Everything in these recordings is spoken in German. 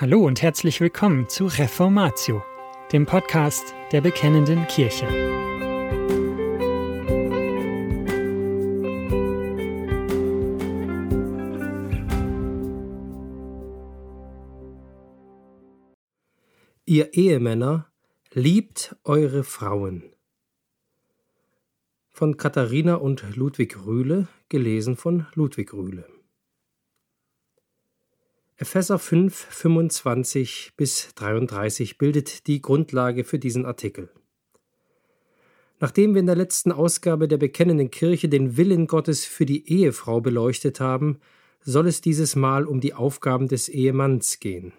Hallo und herzlich willkommen zu Reformatio, dem Podcast der Bekennenden Kirche. Ihr Ehemänner, liebt eure Frauen. Von Katharina und Ludwig Rühle, gelesen von Ludwig Rühle. Epheser 5, 25 bis 33 bildet die Grundlage für diesen Artikel. Nachdem wir in der letzten Ausgabe der Bekennenden Kirche den Willen Gottes für die Ehefrau beleuchtet haben, soll es dieses Mal um die Aufgaben des Ehemanns gehen.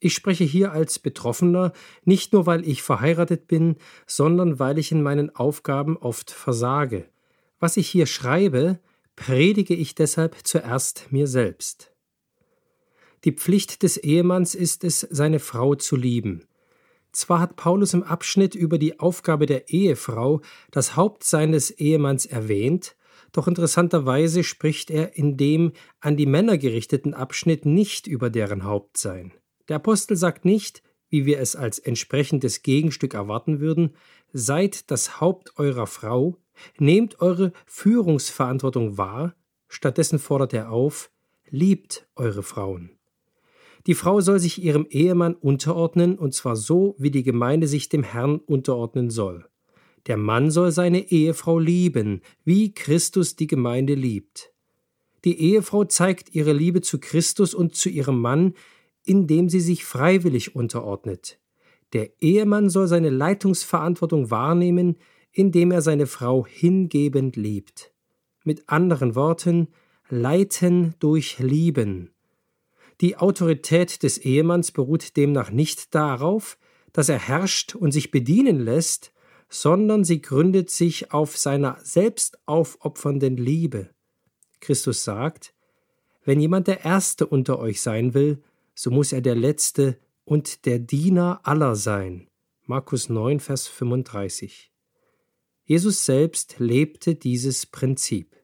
Ich spreche hier als Betroffener, nicht nur weil ich verheiratet bin, sondern weil ich in meinen Aufgaben oft versage. Was ich hier schreibe, predige ich deshalb zuerst mir selbst. Die Pflicht des Ehemanns ist es, seine Frau zu lieben. Zwar hat Paulus im Abschnitt über die Aufgabe der Ehefrau das Hauptsein des Ehemanns erwähnt, doch interessanterweise spricht er in dem an die Männer gerichteten Abschnitt nicht über deren Hauptsein. Der Apostel sagt nicht, wie wir es als entsprechendes Gegenstück erwarten würden, seid das Haupt eurer Frau, nehmt eure Führungsverantwortung wahr, stattdessen fordert er auf, liebt eure Frauen. Die Frau soll sich ihrem Ehemann unterordnen, und zwar so, wie die Gemeinde sich dem Herrn unterordnen soll. Der Mann soll seine Ehefrau lieben, wie Christus die Gemeinde liebt. Die Ehefrau zeigt ihre Liebe zu Christus und zu ihrem Mann, indem sie sich freiwillig unterordnet. Der Ehemann soll seine Leitungsverantwortung wahrnehmen, indem er seine Frau hingebend liebt. Mit anderen Worten, leiten durch Lieben. Die Autorität des Ehemanns beruht demnach nicht darauf, dass er herrscht und sich bedienen lässt, sondern sie gründet sich auf seiner selbstaufopfernden Liebe. Christus sagt, wenn jemand der Erste unter euch sein will, so muss er der Letzte und der Diener aller sein. Markus 9, Vers 35. Jesus selbst lebte dieses Prinzip.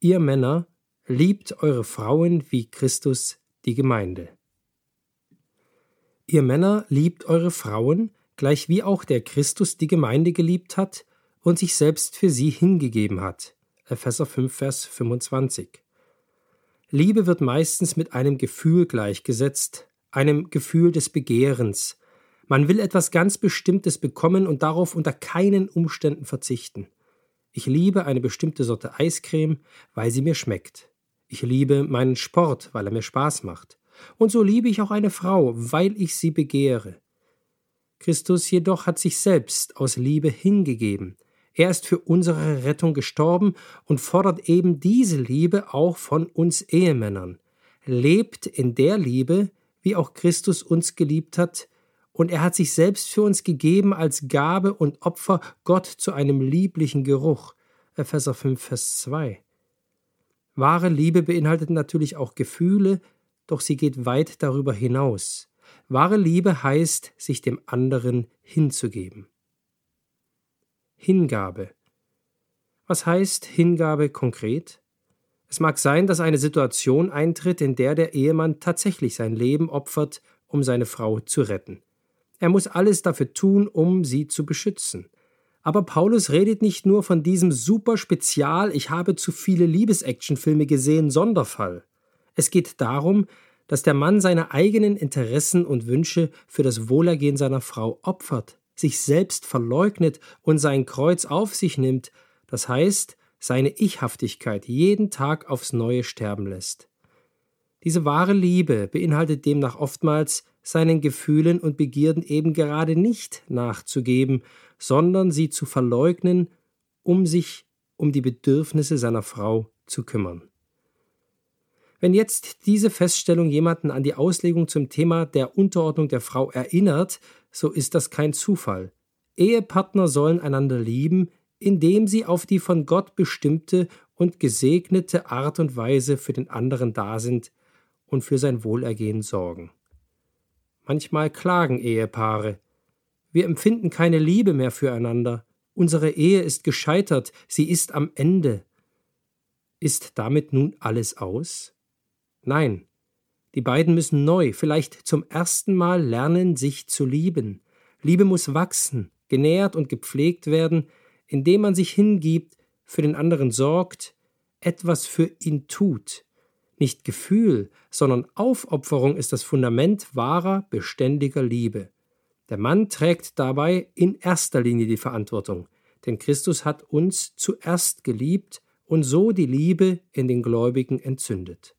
Ihr Männer Liebt eure Frauen wie Christus die Gemeinde. Ihr Männer liebt eure Frauen, gleich wie auch der Christus die Gemeinde geliebt hat und sich selbst für sie hingegeben hat. Epheser 5, Vers 25. Liebe wird meistens mit einem Gefühl gleichgesetzt, einem Gefühl des Begehrens. Man will etwas ganz Bestimmtes bekommen und darauf unter keinen Umständen verzichten. Ich liebe eine bestimmte Sorte Eiscreme, weil sie mir schmeckt. Ich liebe meinen Sport, weil er mir Spaß macht. Und so liebe ich auch eine Frau, weil ich sie begehre. Christus jedoch hat sich selbst aus Liebe hingegeben. Er ist für unsere Rettung gestorben und fordert eben diese Liebe auch von uns Ehemännern. Lebt in der Liebe, wie auch Christus uns geliebt hat, und er hat sich selbst für uns gegeben als Gabe und Opfer Gott zu einem lieblichen Geruch. Epheser 5, Vers 2. Wahre Liebe beinhaltet natürlich auch Gefühle, doch sie geht weit darüber hinaus. Wahre Liebe heißt, sich dem anderen hinzugeben. Hingabe. Was heißt Hingabe konkret? Es mag sein, dass eine Situation eintritt, in der der Ehemann tatsächlich sein Leben opfert, um seine Frau zu retten. Er muss alles dafür tun, um sie zu beschützen. Aber Paulus redet nicht nur von diesem super Spezial, ich habe zu viele Liebesactionfilme gesehen, Sonderfall. Es geht darum, dass der Mann seine eigenen Interessen und Wünsche für das Wohlergehen seiner Frau opfert, sich selbst verleugnet und sein Kreuz auf sich nimmt, das heißt, seine Ichhaftigkeit jeden Tag aufs neue sterben lässt. Diese wahre Liebe beinhaltet demnach oftmals, seinen Gefühlen und Begierden eben gerade nicht nachzugeben sondern sie zu verleugnen, um sich um die Bedürfnisse seiner Frau zu kümmern. Wenn jetzt diese Feststellung jemanden an die Auslegung zum Thema der Unterordnung der Frau erinnert, so ist das kein Zufall. Ehepartner sollen einander lieben, indem sie auf die von Gott bestimmte und gesegnete Art und Weise für den anderen da sind und für sein Wohlergehen sorgen. Manchmal klagen Ehepaare, wir empfinden keine Liebe mehr füreinander. Unsere Ehe ist gescheitert, sie ist am Ende. Ist damit nun alles aus? Nein. Die beiden müssen neu, vielleicht zum ersten Mal lernen, sich zu lieben. Liebe muss wachsen, genährt und gepflegt werden, indem man sich hingibt, für den anderen sorgt, etwas für ihn tut. Nicht Gefühl, sondern Aufopferung ist das Fundament wahrer, beständiger Liebe. Der Mann trägt dabei in erster Linie die Verantwortung, denn Christus hat uns zuerst geliebt und so die Liebe in den Gläubigen entzündet.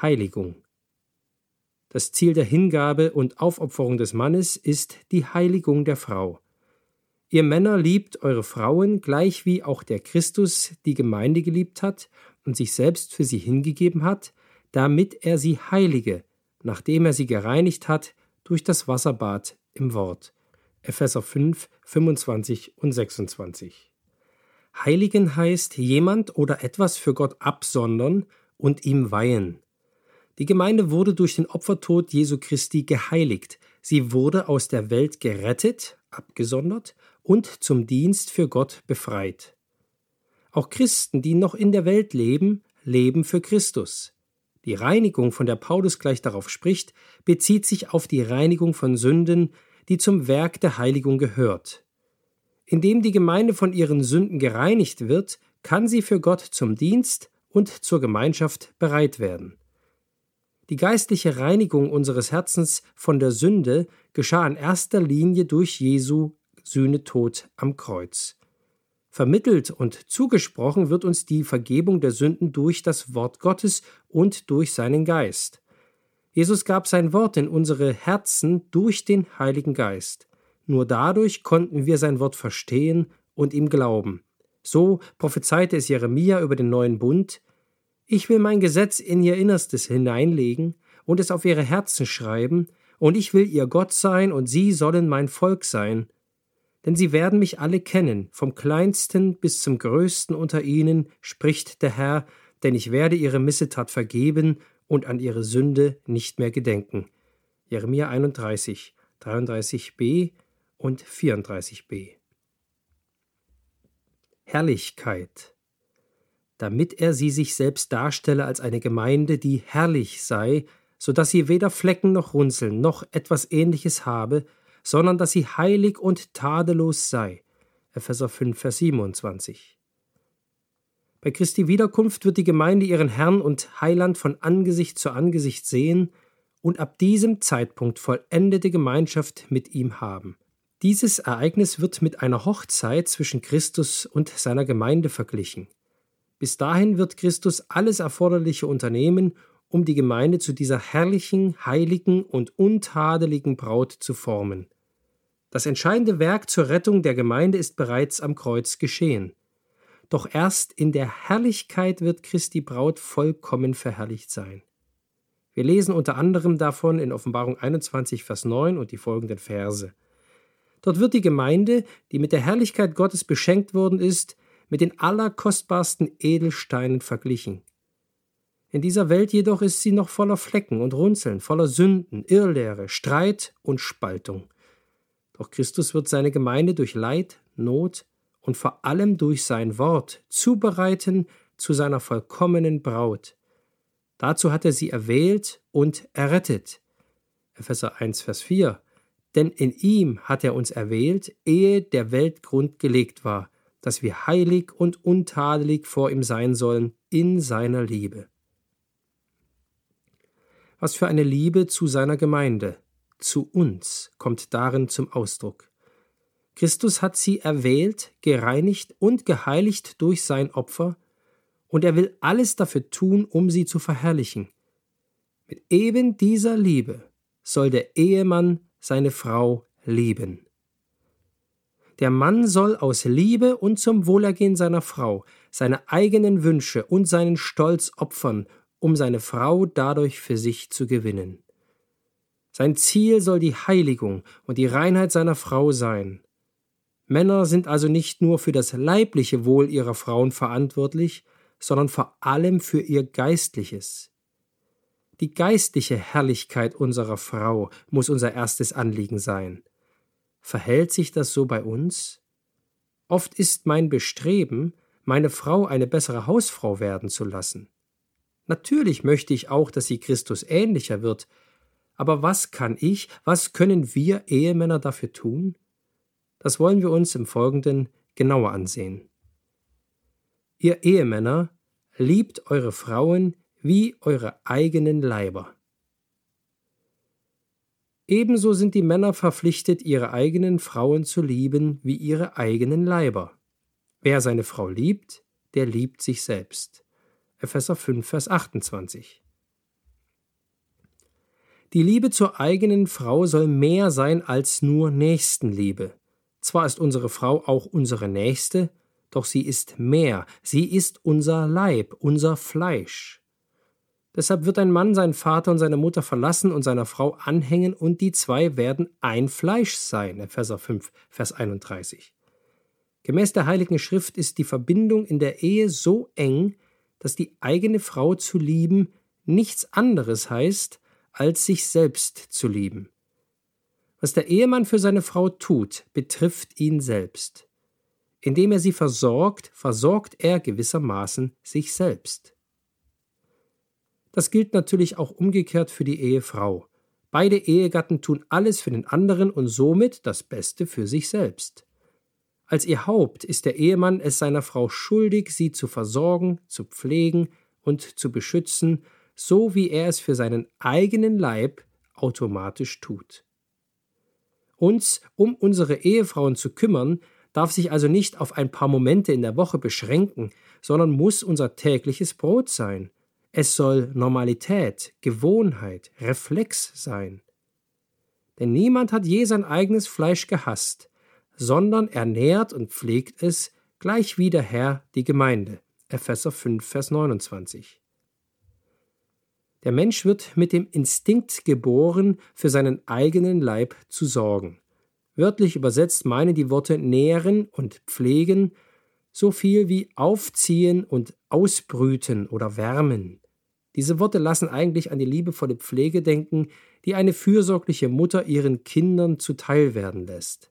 Heiligung Das Ziel der Hingabe und Aufopferung des Mannes ist die Heiligung der Frau. Ihr Männer liebt eure Frauen, gleich wie auch der Christus die Gemeinde geliebt hat und sich selbst für sie hingegeben hat, damit er sie heilige, nachdem er sie gereinigt hat durch das Wasserbad im Wort. Epheser 5, 25 und 26. Heiligen heißt jemand oder etwas für Gott absondern und ihm weihen. Die Gemeinde wurde durch den Opfertod Jesu Christi geheiligt. Sie wurde aus der Welt gerettet, abgesondert und zum Dienst für Gott befreit. Auch Christen, die noch in der Welt leben, leben für Christus. Die Reinigung, von der Paulus gleich darauf spricht, bezieht sich auf die Reinigung von Sünden, die zum Werk der Heiligung gehört. Indem die Gemeinde von ihren Sünden gereinigt wird, kann sie für Gott zum Dienst und zur Gemeinschaft bereit werden. Die geistliche Reinigung unseres Herzens von der Sünde geschah in erster Linie durch Jesu Sühnetod am Kreuz. Vermittelt und zugesprochen wird uns die Vergebung der Sünden durch das Wort Gottes und durch seinen Geist. Jesus gab sein Wort in unsere Herzen durch den Heiligen Geist. Nur dadurch konnten wir sein Wort verstehen und ihm glauben. So prophezeite es Jeremia über den neuen Bund, ich will mein Gesetz in ihr Innerstes hineinlegen und es auf ihre Herzen schreiben, und ich will ihr Gott sein, und sie sollen mein Volk sein. Denn sie werden mich alle kennen, vom kleinsten bis zum größten unter ihnen, spricht der Herr, denn ich werde ihre Missetat vergeben und an ihre Sünde nicht mehr gedenken. Jeremia 31, 33b und 34b. Herrlichkeit damit er sie sich selbst darstelle als eine Gemeinde, die herrlich sei, so dass sie weder Flecken noch Runzeln noch etwas ähnliches habe, sondern dass sie heilig und tadellos sei. Epheser 5, Vers 27. Bei Christi Wiederkunft wird die Gemeinde ihren Herrn und Heiland von Angesicht zu Angesicht sehen und ab diesem Zeitpunkt vollendete Gemeinschaft mit ihm haben. Dieses Ereignis wird mit einer Hochzeit zwischen Christus und seiner Gemeinde verglichen. Bis dahin wird Christus alles Erforderliche unternehmen, um die Gemeinde zu dieser herrlichen, heiligen und untadeligen Braut zu formen. Das entscheidende Werk zur Rettung der Gemeinde ist bereits am Kreuz geschehen. Doch erst in der Herrlichkeit wird Christi Braut vollkommen verherrlicht sein. Wir lesen unter anderem davon in Offenbarung 21, Vers 9 und die folgenden Verse. Dort wird die Gemeinde, die mit der Herrlichkeit Gottes beschenkt worden ist, mit den allerkostbarsten Edelsteinen verglichen. In dieser Welt jedoch ist sie noch voller Flecken und Runzeln, voller Sünden, Irrlehre, Streit und Spaltung. Doch Christus wird seine Gemeinde durch Leid, Not und vor allem durch sein Wort zubereiten zu seiner vollkommenen Braut. Dazu hat er sie erwählt und errettet. Epheser 1, Vers 4. Denn in ihm hat er uns erwählt, ehe der Weltgrund gelegt war, dass wir heilig und untadelig vor ihm sein sollen in seiner Liebe. Was für eine Liebe zu seiner Gemeinde, zu uns, kommt darin zum Ausdruck. Christus hat sie erwählt, gereinigt und geheiligt durch sein Opfer, und er will alles dafür tun, um sie zu verherrlichen. Mit eben dieser Liebe soll der Ehemann seine Frau lieben. Der Mann soll aus Liebe und zum Wohlergehen seiner Frau seine eigenen Wünsche und seinen Stolz opfern, um seine Frau dadurch für sich zu gewinnen. Sein Ziel soll die Heiligung und die Reinheit seiner Frau sein. Männer sind also nicht nur für das leibliche Wohl ihrer Frauen verantwortlich, sondern vor allem für ihr geistliches. Die geistliche Herrlichkeit unserer Frau muss unser erstes Anliegen sein. Verhält sich das so bei uns? Oft ist mein Bestreben, meine Frau eine bessere Hausfrau werden zu lassen. Natürlich möchte ich auch, dass sie Christus ähnlicher wird, aber was kann ich, was können wir Ehemänner dafür tun? Das wollen wir uns im Folgenden genauer ansehen. Ihr Ehemänner, liebt eure Frauen wie eure eigenen Leiber. Ebenso sind die Männer verpflichtet, ihre eigenen Frauen zu lieben wie ihre eigenen Leiber. Wer seine Frau liebt, der liebt sich selbst. Epheser 5, Vers 28. Die Liebe zur eigenen Frau soll mehr sein als nur Nächstenliebe. Zwar ist unsere Frau auch unsere Nächste, doch sie ist mehr, sie ist unser Leib, unser Fleisch. Deshalb wird ein Mann seinen Vater und seine Mutter verlassen und seiner Frau anhängen, und die zwei werden ein Fleisch sein. Epheser 5, Vers 31. Gemäß der Heiligen Schrift ist die Verbindung in der Ehe so eng, dass die eigene Frau zu lieben nichts anderes heißt, als sich selbst zu lieben. Was der Ehemann für seine Frau tut, betrifft ihn selbst. Indem er sie versorgt, versorgt er gewissermaßen sich selbst. Das gilt natürlich auch umgekehrt für die Ehefrau. Beide Ehegatten tun alles für den anderen und somit das Beste für sich selbst. Als ihr Haupt ist der Ehemann es seiner Frau schuldig, sie zu versorgen, zu pflegen und zu beschützen, so wie er es für seinen eigenen Leib automatisch tut. Uns um unsere Ehefrauen zu kümmern, darf sich also nicht auf ein paar Momente in der Woche beschränken, sondern muss unser tägliches Brot sein. Es soll Normalität, Gewohnheit, Reflex sein. Denn niemand hat je sein eigenes Fleisch gehasst, sondern ernährt und pflegt es, gleich wie der Herr die Gemeinde. Epheser 5, Vers 29. Der Mensch wird mit dem Instinkt geboren, für seinen eigenen Leib zu sorgen. Wörtlich übersetzt meinen die Worte nähren und pflegen so viel wie aufziehen und ausbrüten oder wärmen. Diese Worte lassen eigentlich an die liebevolle Pflege denken, die eine fürsorgliche Mutter ihren Kindern zuteil werden lässt.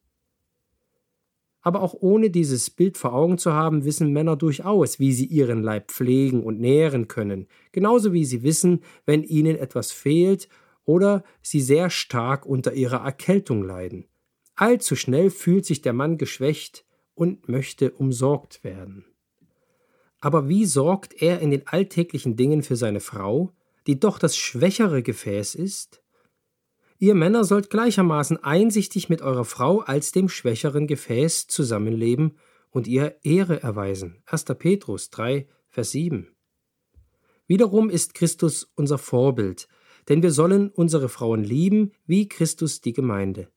Aber auch ohne dieses Bild vor Augen zu haben, wissen Männer durchaus, wie sie ihren Leib pflegen und nähren können, genauso wie sie wissen, wenn ihnen etwas fehlt oder sie sehr stark unter ihrer Erkältung leiden. Allzu schnell fühlt sich der Mann geschwächt und möchte umsorgt werden. Aber wie sorgt er in den alltäglichen Dingen für seine Frau, die doch das schwächere Gefäß ist? Ihr Männer sollt gleichermaßen einsichtig mit eurer Frau als dem schwächeren Gefäß zusammenleben und ihr Ehre erweisen. 1. Petrus 3, Vers 7. Wiederum ist Christus unser Vorbild, denn wir sollen unsere Frauen lieben, wie Christus die Gemeinde.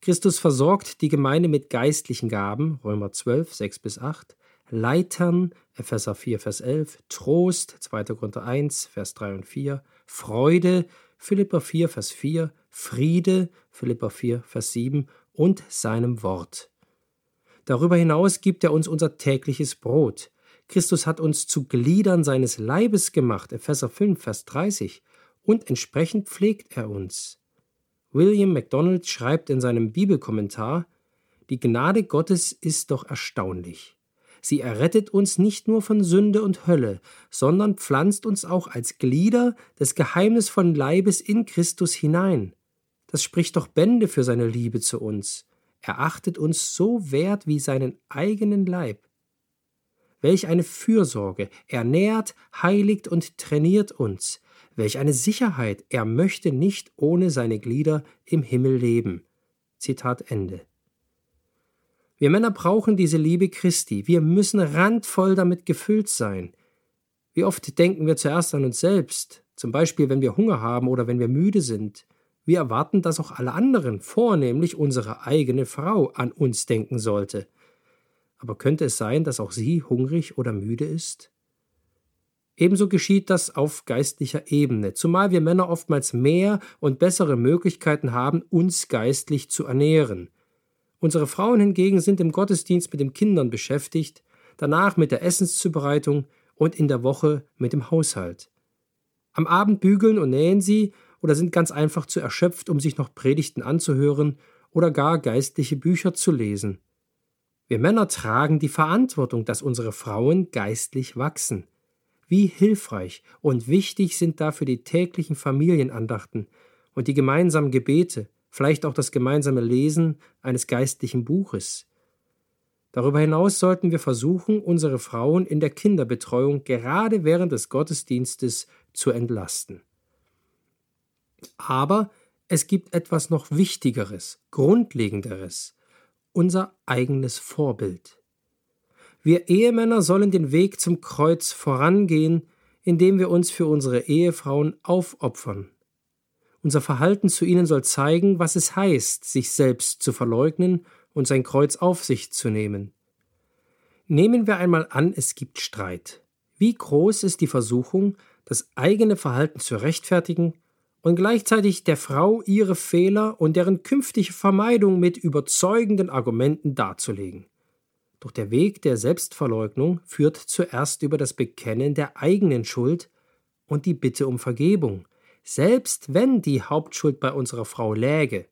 Christus versorgt die Gemeinde mit geistlichen Gaben, Römer 12, 6 bis 8, Leitern, Epheser 4, Vers 11, Trost, 2. Korinther 1, Vers 3 und 4, Freude, Philippa 4, Vers 4, Friede, Philippa 4, Vers 7 und seinem Wort. Darüber hinaus gibt er uns unser tägliches Brot. Christus hat uns zu Gliedern seines Leibes gemacht, Epheser 5, Vers 30, und entsprechend pflegt er uns. William MacDonald schreibt in seinem Bibelkommentar, die Gnade Gottes ist doch erstaunlich. Sie errettet uns nicht nur von Sünde und Hölle, sondern pflanzt uns auch als Glieder des geheimnisvollen Leibes in Christus hinein. Das spricht doch Bände für seine Liebe zu uns. Er achtet uns so wert wie seinen eigenen Leib. Welch eine Fürsorge, er nährt, heiligt und trainiert uns. Welch eine Sicherheit, er möchte nicht ohne seine Glieder im Himmel leben. Zitat Ende. Wir Männer brauchen diese Liebe Christi. Wir müssen randvoll damit gefüllt sein. Wie oft denken wir zuerst an uns selbst, zum Beispiel wenn wir Hunger haben oder wenn wir müde sind. Wir erwarten, dass auch alle anderen, vornehmlich unsere eigene Frau, an uns denken sollte. Aber könnte es sein, dass auch sie hungrig oder müde ist? Ebenso geschieht das auf geistlicher Ebene, zumal wir Männer oftmals mehr und bessere Möglichkeiten haben, uns geistlich zu ernähren. Unsere Frauen hingegen sind im Gottesdienst mit den Kindern beschäftigt, danach mit der Essenszubereitung und in der Woche mit dem Haushalt. Am Abend bügeln und nähen sie oder sind ganz einfach zu erschöpft, um sich noch Predigten anzuhören oder gar geistliche Bücher zu lesen. Wir Männer tragen die Verantwortung, dass unsere Frauen geistlich wachsen. Wie hilfreich und wichtig sind dafür die täglichen Familienandachten und die gemeinsamen Gebete, vielleicht auch das gemeinsame Lesen eines geistlichen Buches. Darüber hinaus sollten wir versuchen, unsere Frauen in der Kinderbetreuung gerade während des Gottesdienstes zu entlasten. Aber es gibt etwas noch Wichtigeres, Grundlegenderes, unser eigenes Vorbild. Wir Ehemänner sollen den Weg zum Kreuz vorangehen, indem wir uns für unsere Ehefrauen aufopfern. Unser Verhalten zu ihnen soll zeigen, was es heißt, sich selbst zu verleugnen und sein Kreuz auf sich zu nehmen. Nehmen wir einmal an, es gibt Streit. Wie groß ist die Versuchung, das eigene Verhalten zu rechtfertigen und gleichzeitig der Frau ihre Fehler und deren künftige Vermeidung mit überzeugenden Argumenten darzulegen. Doch der Weg der Selbstverleugnung führt zuerst über das Bekennen der eigenen Schuld und die Bitte um Vergebung, selbst wenn die Hauptschuld bei unserer Frau läge.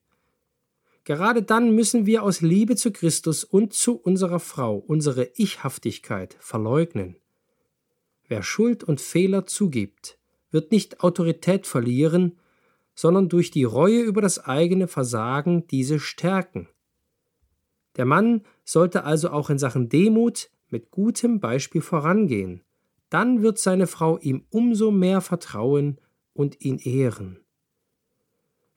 Gerade dann müssen wir aus Liebe zu Christus und zu unserer Frau unsere Ichhaftigkeit verleugnen. Wer Schuld und Fehler zugibt, wird nicht Autorität verlieren, sondern durch die Reue über das eigene Versagen diese stärken. Der Mann sollte also auch in Sachen Demut mit gutem Beispiel vorangehen. Dann wird seine Frau ihm umso mehr vertrauen und ihn ehren.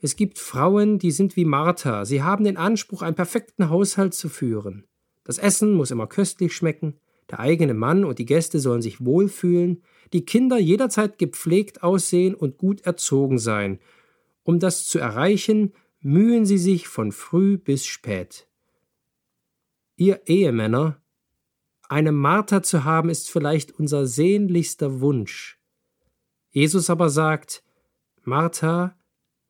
Es gibt Frauen, die sind wie Martha, sie haben den Anspruch, einen perfekten Haushalt zu führen. Das Essen muss immer köstlich schmecken, der eigene Mann und die Gäste sollen sich wohlfühlen, die Kinder jederzeit gepflegt aussehen und gut erzogen sein. Um das zu erreichen, mühen sie sich von früh bis spät. Ihr Ehemänner, eine Martha zu haben, ist vielleicht unser sehnlichster Wunsch. Jesus aber sagt, Martha,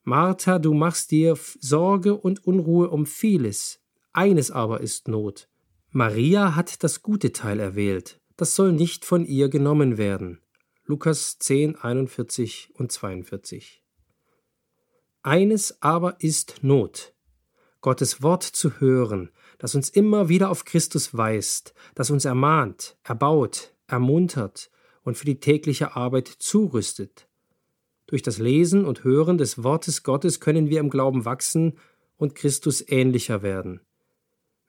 Martha, du machst dir Sorge und Unruhe um vieles, eines aber ist Not. Maria hat das gute Teil erwählt, das soll nicht von ihr genommen werden. Lukas 10, 41 und 42. Eines aber ist Not, Gottes Wort zu hören, das uns immer wieder auf Christus weist, das uns ermahnt, erbaut, ermuntert und für die tägliche Arbeit zurüstet. Durch das Lesen und Hören des Wortes Gottes können wir im Glauben wachsen und Christus ähnlicher werden.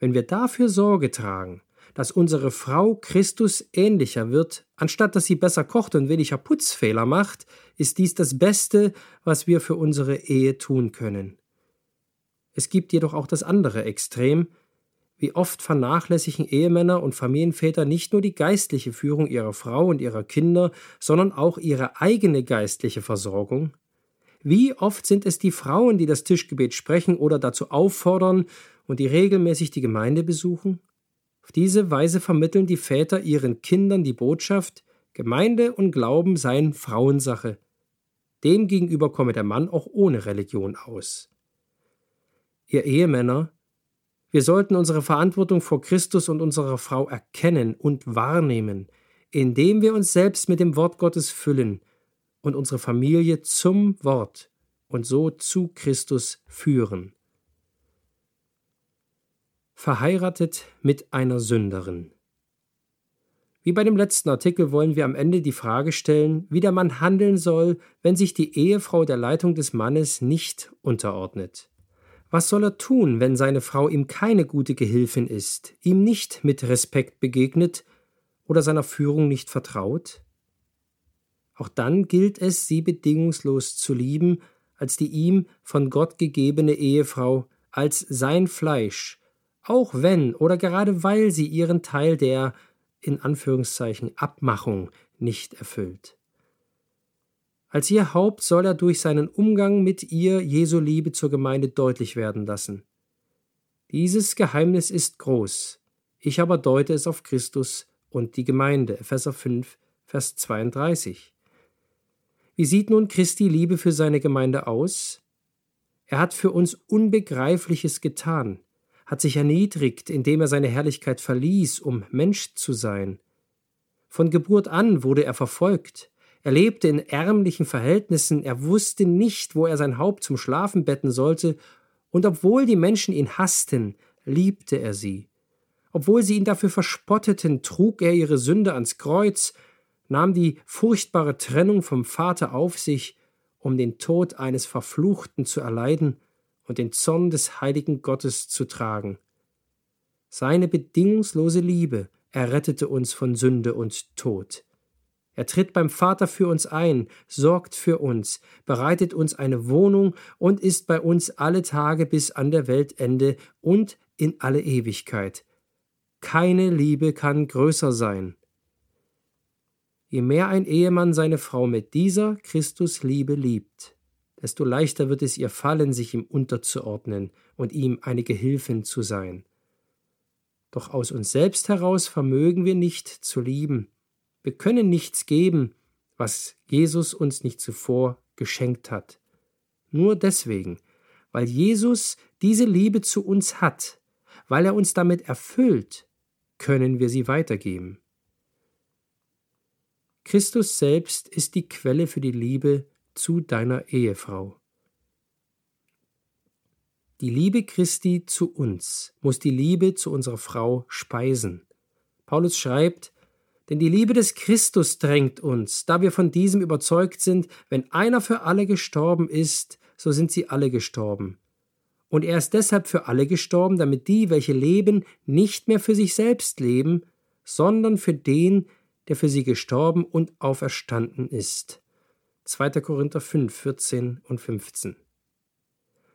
Wenn wir dafür Sorge tragen, dass unsere Frau Christus ähnlicher wird, anstatt dass sie besser kocht und weniger Putzfehler macht, ist dies das Beste, was wir für unsere Ehe tun können. Es gibt jedoch auch das andere Extrem, wie oft vernachlässigen Ehemänner und Familienväter nicht nur die geistliche Führung ihrer Frau und ihrer Kinder, sondern auch ihre eigene geistliche Versorgung? Wie oft sind es die Frauen, die das Tischgebet sprechen oder dazu auffordern und die regelmäßig die Gemeinde besuchen? Auf diese Weise vermitteln die Väter ihren Kindern die Botschaft, Gemeinde und Glauben seien Frauensache. Demgegenüber komme der Mann auch ohne Religion aus. Ihr Ehemänner, wir sollten unsere Verantwortung vor Christus und unserer Frau erkennen und wahrnehmen, indem wir uns selbst mit dem Wort Gottes füllen und unsere Familie zum Wort und so zu Christus führen. Verheiratet mit einer Sünderin. Wie bei dem letzten Artikel wollen wir am Ende die Frage stellen, wie der Mann handeln soll, wenn sich die Ehefrau der Leitung des Mannes nicht unterordnet. Was soll er tun, wenn seine Frau ihm keine gute Gehilfin ist, ihm nicht mit Respekt begegnet oder seiner Führung nicht vertraut? Auch dann gilt es, sie bedingungslos zu lieben, als die ihm von Gott gegebene Ehefrau, als sein Fleisch, auch wenn oder gerade weil sie ihren Teil der in Anführungszeichen Abmachung nicht erfüllt. Als ihr Haupt soll er durch seinen Umgang mit ihr Jesu Liebe zur Gemeinde deutlich werden lassen. Dieses Geheimnis ist groß. Ich aber deute es auf Christus und die Gemeinde. Epheser 5, Vers 32. Wie sieht nun Christi Liebe für seine Gemeinde aus? Er hat für uns Unbegreifliches getan, hat sich erniedrigt, indem er seine Herrlichkeit verließ, um Mensch zu sein. Von Geburt an wurde er verfolgt, er lebte in ärmlichen Verhältnissen, er wusste nicht, wo er sein Haupt zum Schlafen betten sollte, und obwohl die Menschen ihn hassten, liebte er sie. Obwohl sie ihn dafür verspotteten, trug er ihre Sünde ans Kreuz, nahm die furchtbare Trennung vom Vater auf sich, um den Tod eines Verfluchten zu erleiden und den Zorn des heiligen Gottes zu tragen. Seine bedingungslose Liebe errettete uns von Sünde und Tod. Er tritt beim Vater für uns ein, sorgt für uns, bereitet uns eine Wohnung und ist bei uns alle Tage bis an der Weltende und in alle Ewigkeit. Keine Liebe kann größer sein. Je mehr ein Ehemann seine Frau mit dieser Christusliebe liebt, desto leichter wird es ihr fallen, sich ihm unterzuordnen und ihm eine Gehilfin zu sein. Doch aus uns selbst heraus vermögen wir nicht zu lieben. Wir können nichts geben, was Jesus uns nicht zuvor geschenkt hat. Nur deswegen, weil Jesus diese Liebe zu uns hat, weil er uns damit erfüllt, können wir sie weitergeben. Christus selbst ist die Quelle für die Liebe zu deiner Ehefrau. Die Liebe Christi zu uns muss die Liebe zu unserer Frau speisen. Paulus schreibt, denn die Liebe des Christus drängt uns, da wir von diesem überzeugt sind, wenn einer für alle gestorben ist, so sind sie alle gestorben. Und er ist deshalb für alle gestorben, damit die, welche leben, nicht mehr für sich selbst leben, sondern für den, der für sie gestorben und auferstanden ist. 2. Korinther 5, 14 und 15.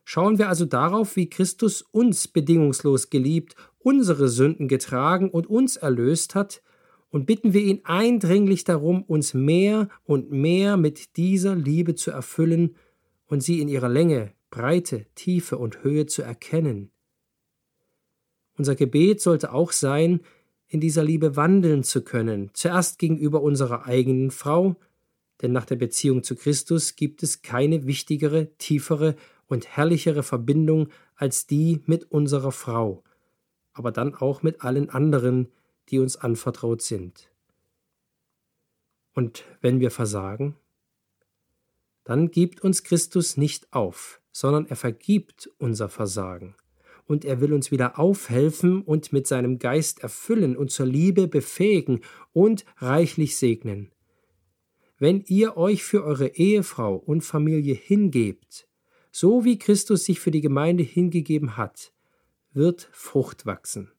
Schauen wir also darauf, wie Christus uns bedingungslos geliebt, unsere Sünden getragen und uns erlöst hat, und bitten wir ihn eindringlich darum, uns mehr und mehr mit dieser Liebe zu erfüllen und sie in ihrer Länge, Breite, Tiefe und Höhe zu erkennen. Unser Gebet sollte auch sein, in dieser Liebe wandeln zu können, zuerst gegenüber unserer eigenen Frau, denn nach der Beziehung zu Christus gibt es keine wichtigere, tiefere und herrlichere Verbindung als die mit unserer Frau, aber dann auch mit allen anderen, die uns anvertraut sind. Und wenn wir versagen, dann gibt uns Christus nicht auf, sondern er vergibt unser Versagen und er will uns wieder aufhelfen und mit seinem Geist erfüllen und zur Liebe befähigen und reichlich segnen. Wenn ihr euch für eure Ehefrau und Familie hingebt, so wie Christus sich für die Gemeinde hingegeben hat, wird Frucht wachsen.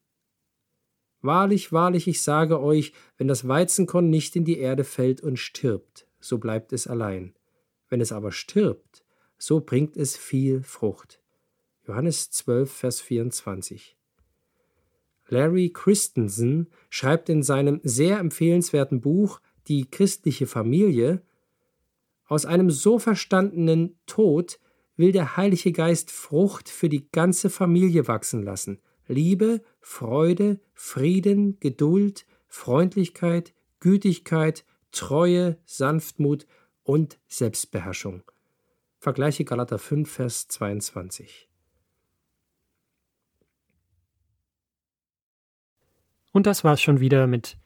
Wahrlich, wahrlich, ich sage euch, wenn das Weizenkorn nicht in die Erde fällt und stirbt, so bleibt es allein. Wenn es aber stirbt, so bringt es viel Frucht. Johannes 12, Vers 24. Larry Christensen schreibt in seinem sehr empfehlenswerten Buch Die christliche Familie, aus einem so verstandenen Tod will der Heilige Geist Frucht für die ganze Familie wachsen lassen. Liebe, Freude, Frieden, Geduld, Freundlichkeit, Gütigkeit, Treue, Sanftmut und Selbstbeherrschung. Vergleiche Galater 5, Vers 22. Und das war's schon wieder mit